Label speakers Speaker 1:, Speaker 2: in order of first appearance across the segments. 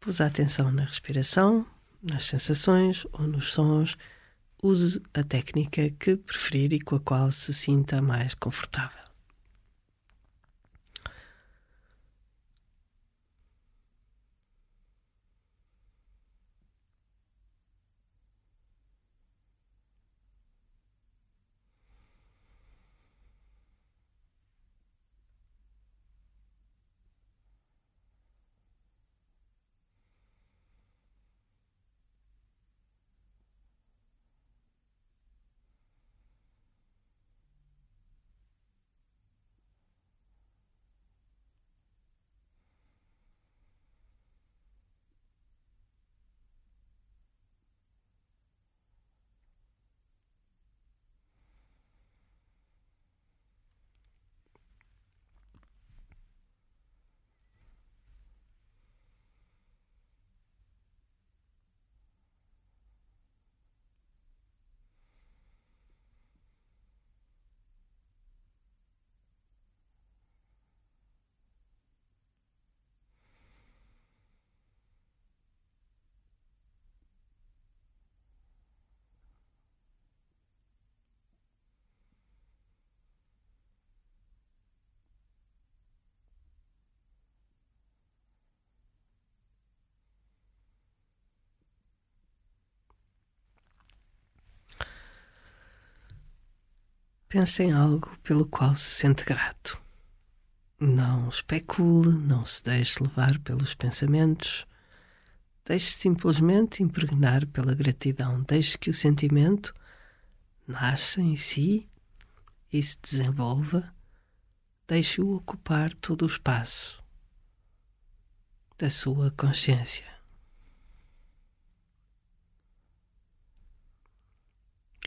Speaker 1: Pus a atenção na respiração, nas sensações ou nos sons. Use a técnica que preferir e com a qual se sinta mais confortável. Pense em algo pelo qual se sente grato. Não especule, não se deixe levar pelos pensamentos. Deixe simplesmente impregnar pela gratidão. Deixe que o sentimento nasça em si e se desenvolva. Deixe-o ocupar todo o espaço da sua consciência.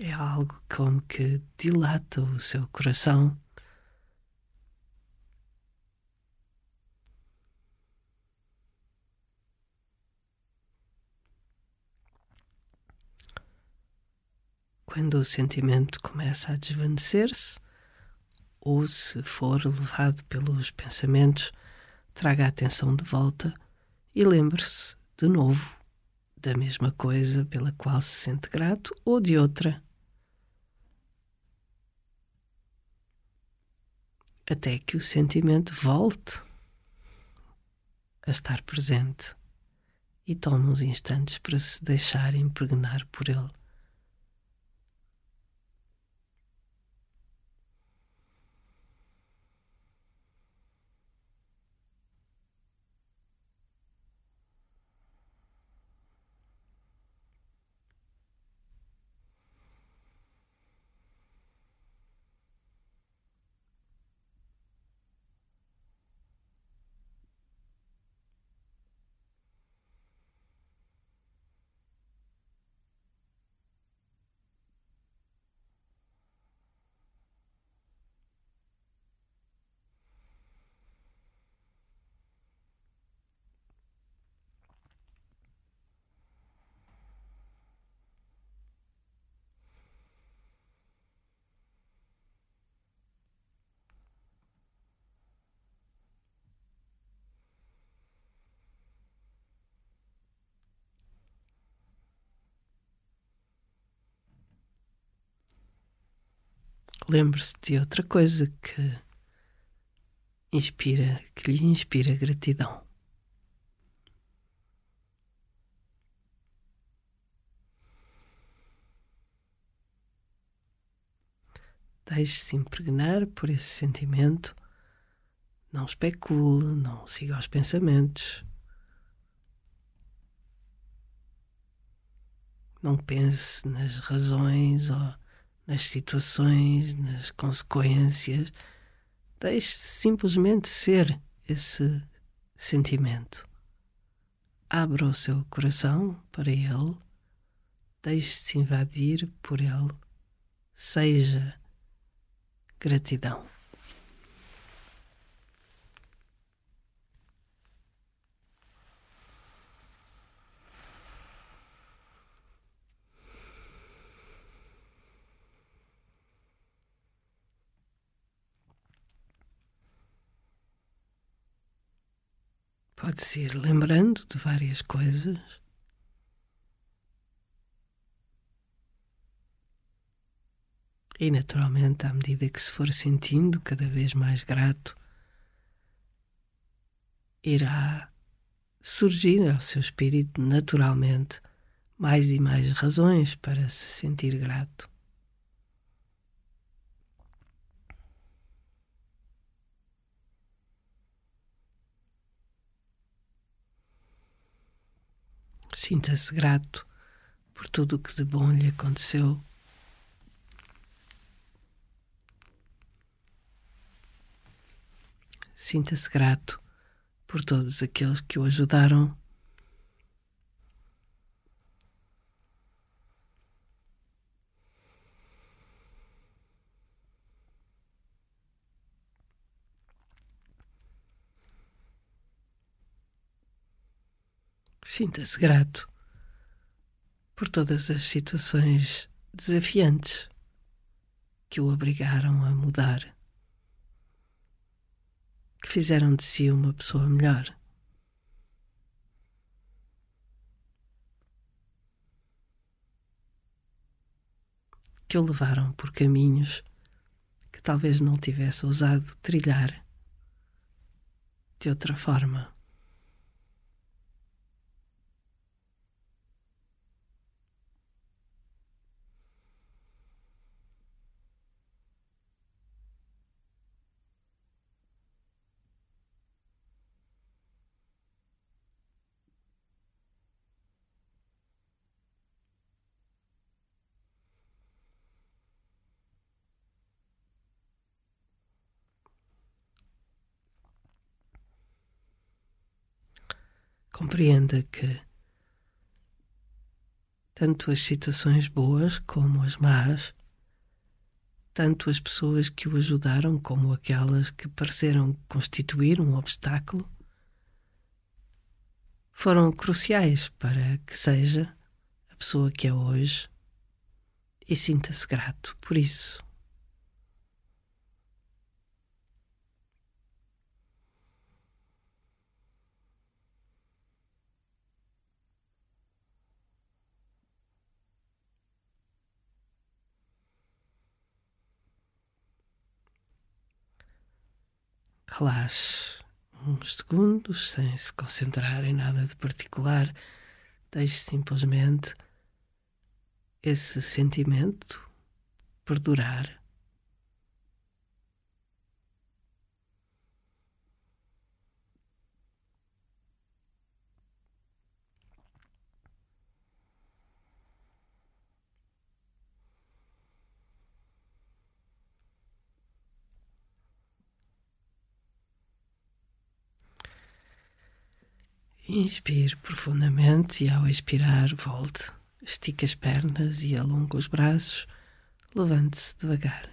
Speaker 1: É algo como que dilata o seu coração. Quando o sentimento começa a desvanecer-se, ou se for levado pelos pensamentos, traga a atenção de volta e lembre-se de novo da mesma coisa pela qual se sente grato ou de outra. Até que o sentimento volte a estar presente e tome uns instantes para se deixar impregnar por ele. Lembre-se de outra coisa que inspira, que lhe inspira gratidão. Deixe-se impregnar por esse sentimento. Não especule, não siga os pensamentos. Não pense nas razões ou nas situações, nas consequências. Deixe-se simplesmente ser esse sentimento. Abra o seu coração para ele, deixe-se invadir por ele, seja gratidão. Pode-se ir lembrando de várias coisas. E naturalmente, à medida que se for sentindo cada vez mais grato, irá surgir ao seu espírito naturalmente mais e mais razões para se sentir grato. Sinta-se grato por tudo o que de bom lhe aconteceu. Sinta-se grato por todos aqueles que o ajudaram. Sinta-se grato por todas as situações desafiantes que o obrigaram a mudar que fizeram de si uma pessoa melhor. Que o levaram por caminhos que talvez não tivesse ousado trilhar de outra forma. Compreenda que tanto as situações boas como as más, tanto as pessoas que o ajudaram como aquelas que pareceram constituir um obstáculo, foram cruciais para que seja a pessoa que é hoje e sinta-se grato por isso. Relaxe uns segundos sem se concentrar em nada de particular. Deixe simplesmente esse sentimento perdurar. Inspire profundamente e ao expirar volte. Estique as pernas e alongue os braços. Levante-se devagar.